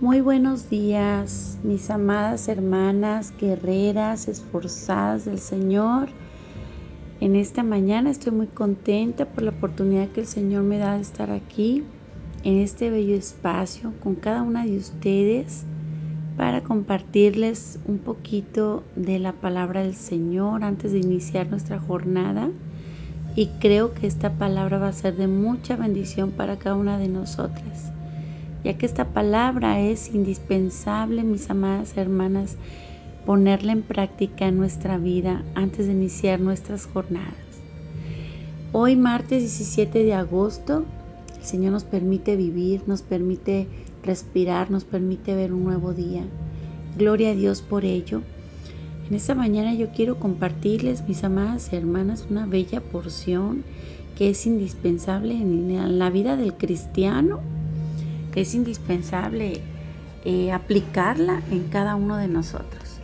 Muy buenos días, mis amadas hermanas, guerreras, esforzadas del Señor. En esta mañana estoy muy contenta por la oportunidad que el Señor me da de estar aquí, en este bello espacio, con cada una de ustedes, para compartirles un poquito de la palabra del Señor antes de iniciar nuestra jornada. Y creo que esta palabra va a ser de mucha bendición para cada una de nosotras ya que esta palabra es indispensable, mis amadas hermanas, ponerla en práctica en nuestra vida antes de iniciar nuestras jornadas. Hoy, martes 17 de agosto, el Señor nos permite vivir, nos permite respirar, nos permite ver un nuevo día. Gloria a Dios por ello. En esta mañana yo quiero compartirles, mis amadas hermanas, una bella porción que es indispensable en la vida del cristiano es indispensable eh, aplicarla en cada uno de nosotros.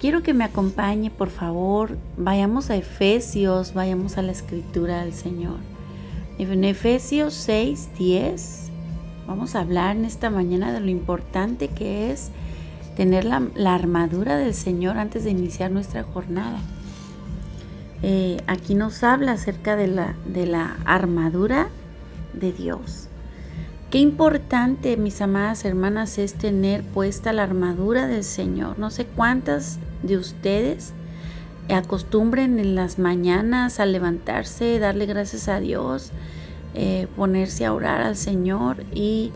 Quiero que me acompañe, por favor, vayamos a Efesios, vayamos a la escritura del Señor. En Efesios 6, 10, vamos a hablar en esta mañana de lo importante que es tener la, armadura del Señor antes de iniciar nuestra jornada. Eh, aquí nos habla acerca de la, de la armadura de Dios. Qué importante, mis amadas hermanas, es tener puesta la armadura del Señor. No sé cuántas de ustedes acostumbren en las mañanas a levantarse, darle gracias a Dios, eh, ponerse a orar al Señor y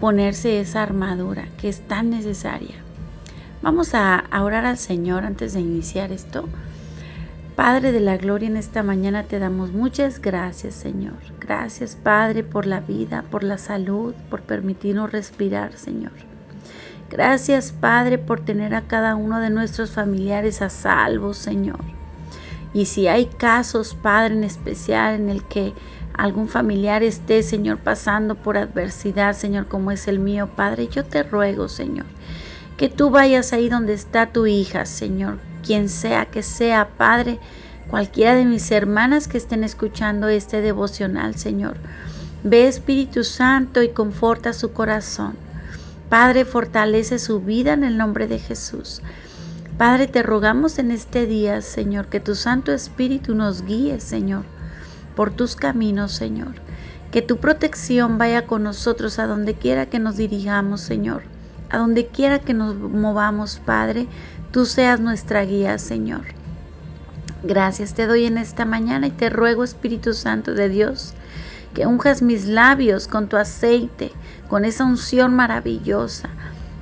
ponerse esa armadura que es tan necesaria. Vamos a orar al Señor antes de iniciar esto. Padre de la Gloria, en esta mañana te damos muchas gracias, Señor. Gracias, Padre, por la vida, por la salud, por permitirnos respirar, Señor. Gracias, Padre, por tener a cada uno de nuestros familiares a salvo, Señor. Y si hay casos, Padre, en especial en el que algún familiar esté, Señor, pasando por adversidad, Señor, como es el mío, Padre, yo te ruego, Señor, que tú vayas ahí donde está tu hija, Señor, quien sea que sea, Padre, cualquiera de mis hermanas que estén escuchando este devocional, Señor. Ve Espíritu Santo y conforta su corazón. Padre, fortalece su vida en el nombre de Jesús. Padre, te rogamos en este día, Señor, que tu Santo Espíritu nos guíe, Señor, por tus caminos, Señor. Que tu protección vaya con nosotros a donde quiera que nos dirigamos, Señor. A donde quiera que nos movamos, Padre, tú seas nuestra guía, Señor. Gracias te doy en esta mañana y te ruego, Espíritu Santo de Dios, que unjas mis labios con tu aceite, con esa unción maravillosa,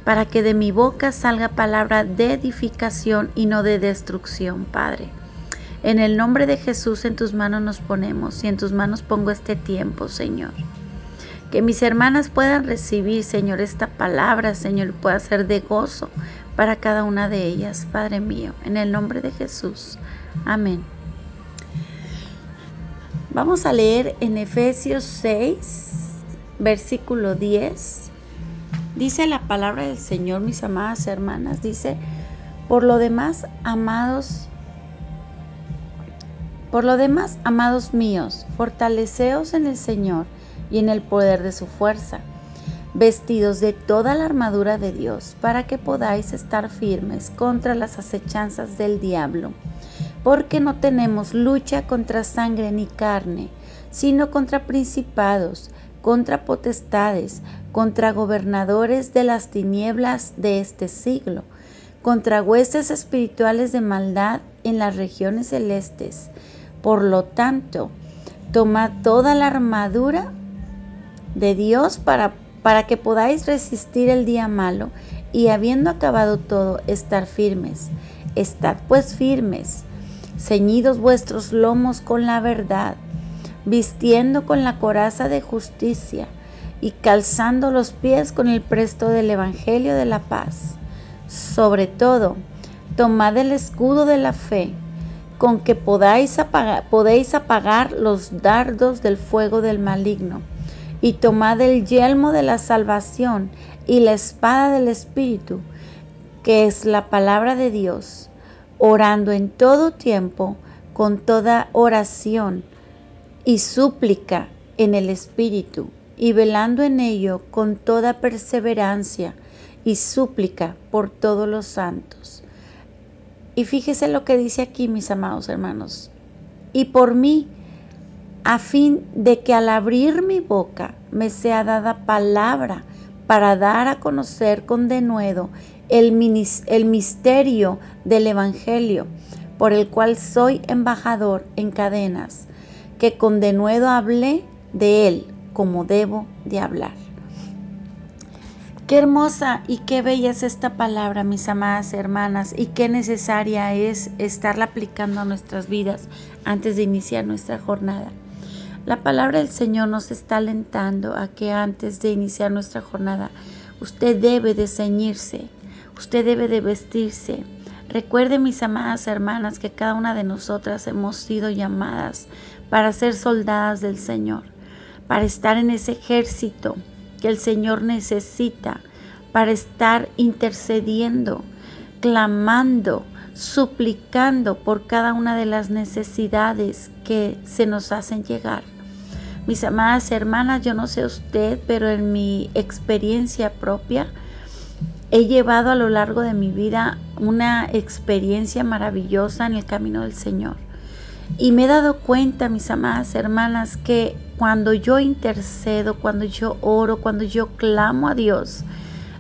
para que de mi boca salga palabra de edificación y no de destrucción, Padre. En el nombre de Jesús en tus manos nos ponemos y en tus manos pongo este tiempo, Señor. Que mis hermanas puedan recibir, Señor, esta palabra, Señor, pueda ser de gozo para cada una de ellas, Padre mío, en el nombre de Jesús. Amén. Vamos a leer en Efesios 6, versículo 10. Dice la palabra del Señor, mis amadas hermanas, dice, por lo demás, amados, por lo demás, amados míos, fortaleceos en el Señor y en el poder de su fuerza, vestidos de toda la armadura de Dios, para que podáis estar firmes contra las acechanzas del diablo. Porque no tenemos lucha contra sangre ni carne, sino contra principados, contra potestades, contra gobernadores de las tinieblas de este siglo, contra huestes espirituales de maldad en las regiones celestes. Por lo tanto, tomad toda la armadura de Dios para, para que podáis resistir el día malo y habiendo acabado todo, estar firmes. Estad pues firmes, ceñidos vuestros lomos con la verdad, vistiendo con la coraza de justicia y calzando los pies con el presto del Evangelio de la paz. Sobre todo, tomad el escudo de la fe, con que podáis apagar, podéis apagar los dardos del fuego del maligno y tomad el yelmo de la salvación y la espada del Espíritu, que es la palabra de Dios, orando en todo tiempo con toda oración y súplica en el Espíritu, y velando en ello con toda perseverancia y súplica por todos los santos. Y fíjese lo que dice aquí, mis amados hermanos. Y por mí, a fin de que al abrir mi boca me sea dada palabra para dar a conocer con denuedo el, el misterio del Evangelio, por el cual soy embajador en cadenas, que con denuedo hablé de él como debo de hablar. Qué hermosa y qué bella es esta palabra, mis amadas hermanas, y qué necesaria es estarla aplicando a nuestras vidas antes de iniciar nuestra jornada. La palabra del Señor nos está alentando a que antes de iniciar nuestra jornada, usted debe de ceñirse, usted debe de vestirse. Recuerde, mis amadas hermanas, que cada una de nosotras hemos sido llamadas para ser soldadas del Señor, para estar en ese ejército que el Señor necesita para estar intercediendo, clamando, suplicando por cada una de las necesidades que se nos hacen llegar. Mis amadas hermanas, yo no sé usted, pero en mi experiencia propia, he llevado a lo largo de mi vida una experiencia maravillosa en el camino del Señor. Y me he dado cuenta, mis amadas hermanas, que cuando yo intercedo, cuando yo oro, cuando yo clamo a Dios,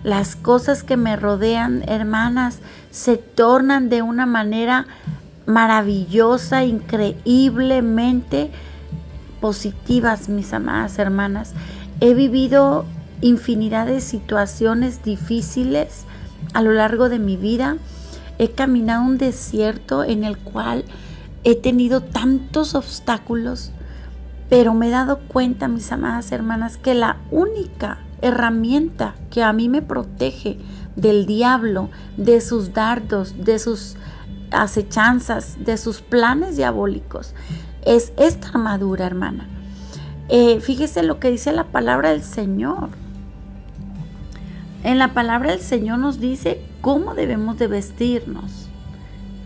las cosas que me rodean, hermanas, se tornan de una manera maravillosa, increíblemente positivas, mis amadas hermanas. He vivido infinidad de situaciones difíciles a lo largo de mi vida. He caminado un desierto en el cual he tenido tantos obstáculos, pero me he dado cuenta, mis amadas hermanas, que la única herramienta que a mí me protege del diablo, de sus dardos, de sus acechanzas, de sus planes diabólicos, es esta armadura, hermana. Eh, fíjese lo que dice la palabra del Señor. En la palabra del Señor nos dice cómo debemos de vestirnos.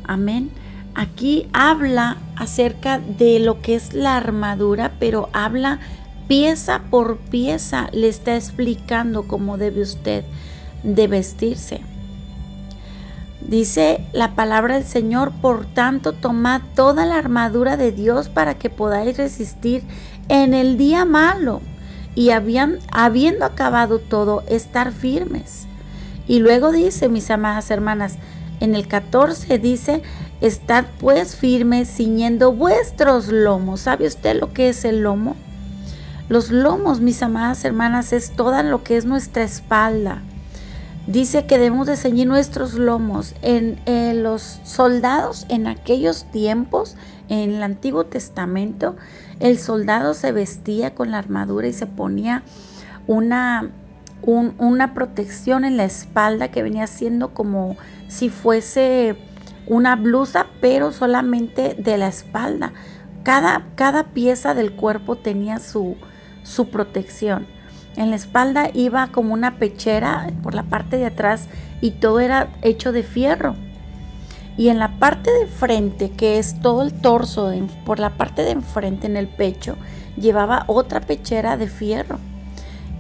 Amén. Aquí habla acerca de lo que es la armadura, pero habla pieza por pieza, le está explicando cómo debe usted de vestirse. Dice la palabra del Señor, por tanto, tomad toda la armadura de Dios para que podáis resistir en el día malo y habían, habiendo acabado todo, estar firmes. Y luego dice, mis amadas hermanas, en el 14 dice, Estad pues firmes ciñendo vuestros lomos. ¿Sabe usted lo que es el lomo? Los lomos, mis amadas hermanas, es todo lo que es nuestra espalda. Dice que debemos de ceñir nuestros lomos. En, los soldados en aquellos tiempos, en el Antiguo Testamento, el soldado se vestía con la armadura y se ponía una, una protección en la espalda que venía siendo como si fuese una blusa, pero solamente de la espalda. Cada, cada pieza del cuerpo tenía su, su protección. En la espalda iba como una pechera por la parte de atrás y todo era hecho de fierro. Y en la parte de frente, que es todo el torso, por la parte de enfrente, en el pecho, llevaba otra pechera de fierro.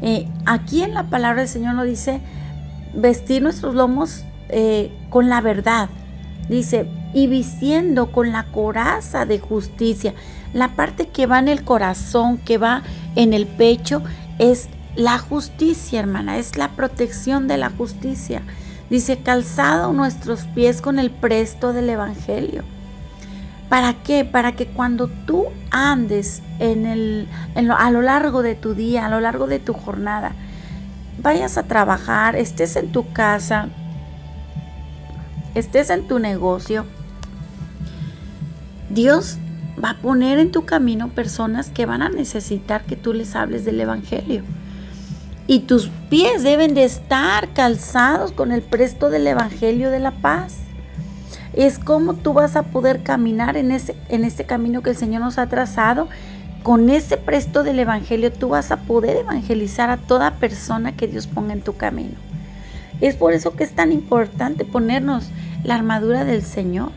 Eh, aquí en la palabra del Señor nos dice vestir nuestros lomos eh, con la verdad, Dice, y vistiendo con la coraza de justicia. La parte que va en el corazón, que va en el pecho, es la justicia, hermana, es la protección de la justicia. Dice, calzado nuestros pies con el presto del Evangelio. ¿Para qué? Para que cuando tú andes en el, a lo largo de tu día, a lo largo de tu jornada, vayas a trabajar, estés en tu casa, estés en tu negocio, Dios va a poner en tu camino personas que van a necesitar que tú les hables del Evangelio. Y tus pies deben de estar calzados con el presto del Evangelio de la paz. Es como tú vas a poder caminar en ese, en este camino que el Señor nos ha trazado. Con ese presto del Evangelio tú vas a poder evangelizar a toda persona que Dios ponga en tu camino. Es por eso que es tan importante ponernos la armadura del Señor.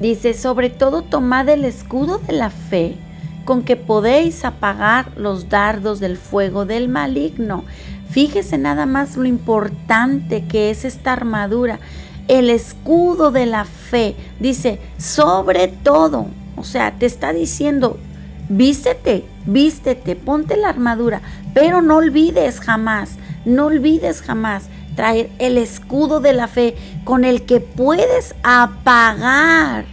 Dice, sobre todo tomad el escudo de la fe, con que podéis apagar los dardos del fuego del maligno. Fíjese nada más lo importante que es esta armadura. El escudo de la fe. Dice, sobre todo. O sea, te está diciendo, vístete, vístete, ponte la armadura. Pero no olvides jamás, no olvides jamás traer el escudo de la fe con el que puedes apagar.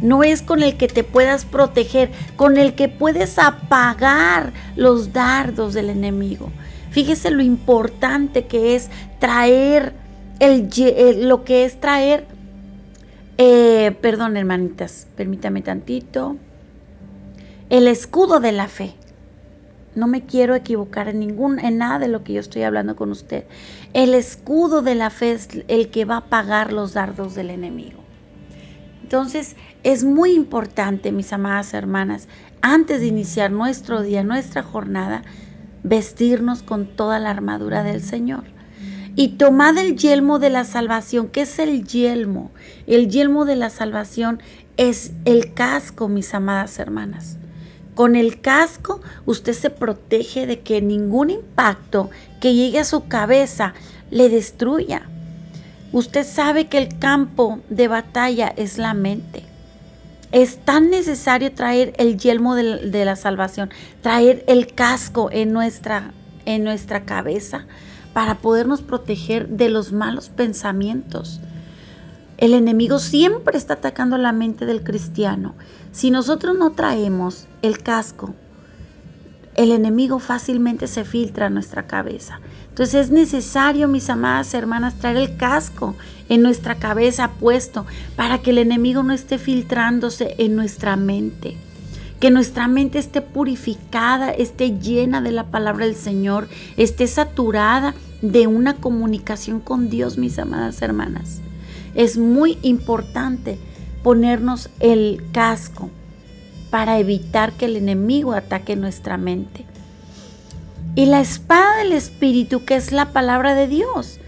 No es con el que te puedas proteger, con el que puedes apagar los dardos del enemigo. Fíjese lo importante que es traer el, eh, lo que es traer, eh, perdón hermanitas, permítame tantito, el escudo de la fe. No me quiero equivocar en ningún, en nada de lo que yo estoy hablando con usted. El escudo de la fe es el que va a apagar los dardos del enemigo. Entonces, es muy importante, mis amadas hermanas, antes de iniciar nuestro día, nuestra jornada, vestirnos con toda la armadura del Señor. Y tomad el yelmo de la salvación. ¿Qué es el yelmo? El yelmo de la salvación es el casco, mis amadas hermanas. Con el casco usted se protege de que ningún impacto que llegue a su cabeza le destruya. Usted sabe que el campo de batalla es la mente. Es tan necesario traer el yelmo de, la salvación, traer el casco en nuestra, en nuestra cabeza para podernos proteger de los malos pensamientos. El enemigo siempre está atacando la mente del cristiano. Si nosotros no traemos el casco, el enemigo fácilmente se filtra a nuestra cabeza. Entonces es necesario, mis amadas hermanas, traer el casco en nuestra cabeza puesto para que el enemigo no esté filtrándose en nuestra mente. Que nuestra mente esté purificada, esté llena de la palabra del Señor, esté saturada de una comunicación con Dios, mis amadas hermanas. Es muy importante ponernos el casco para evitar que el enemigo ataque nuestra mente. Y la espada del Espíritu, que es la palabra de Dios.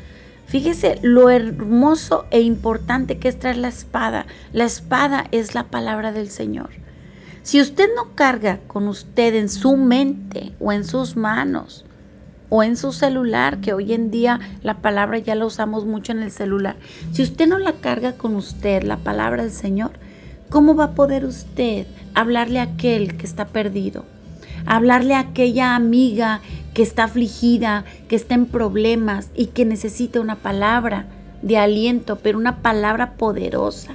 Fíjese lo hermoso e importante que es traer la espada. La espada es la palabra del Señor. Si usted no carga con usted en su mente o en sus manos o en su celular, que hoy en día la palabra ya la usamos mucho en el celular, si usted no la carga con usted, la palabra del Señor, ¿cómo va a poder usted hablarle a aquel que está perdido? Hablarle a aquella amiga que está afligida, que está en problemas y que necesita una palabra de aliento, pero una palabra poderosa.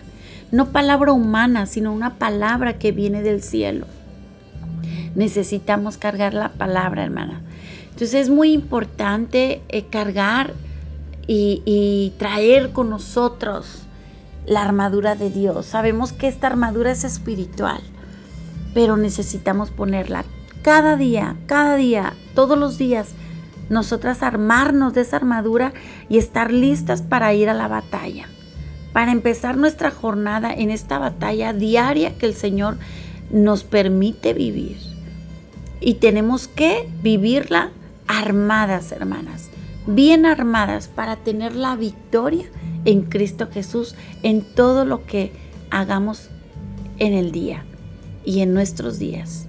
No palabra humana, sino una palabra que viene del cielo. Necesitamos cargar la palabra, hermana. Entonces es muy importante eh, cargar y traer con nosotros la armadura de Dios. Sabemos que esta armadura es espiritual, pero necesitamos ponerla cada día, cada día, todos los días, nosotras armarnos de esa armadura y estar listas para ir a la batalla, para empezar nuestra jornada en esta batalla diaria que el Señor nos permite vivir. Y tenemos que vivirla armadas, hermanas, bien armadas para tener la victoria en Cristo Jesús en todo lo que hagamos en el día y en nuestros días.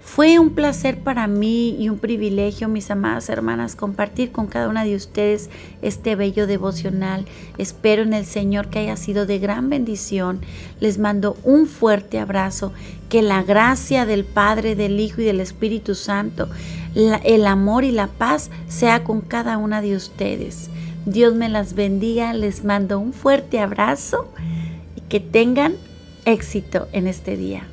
Fue un placer para mí y un privilegio, mis amadas hermanas, compartir con cada una de ustedes este bello devocional. Espero en el Señor que haya sido de gran bendición. Les mando un fuerte abrazo. Que la gracia del Padre, del Hijo y del Espíritu Santo, el amor y la paz sea con cada una de ustedes. Dios me las bendiga. Les mando un fuerte abrazo y que tengan éxito en este día.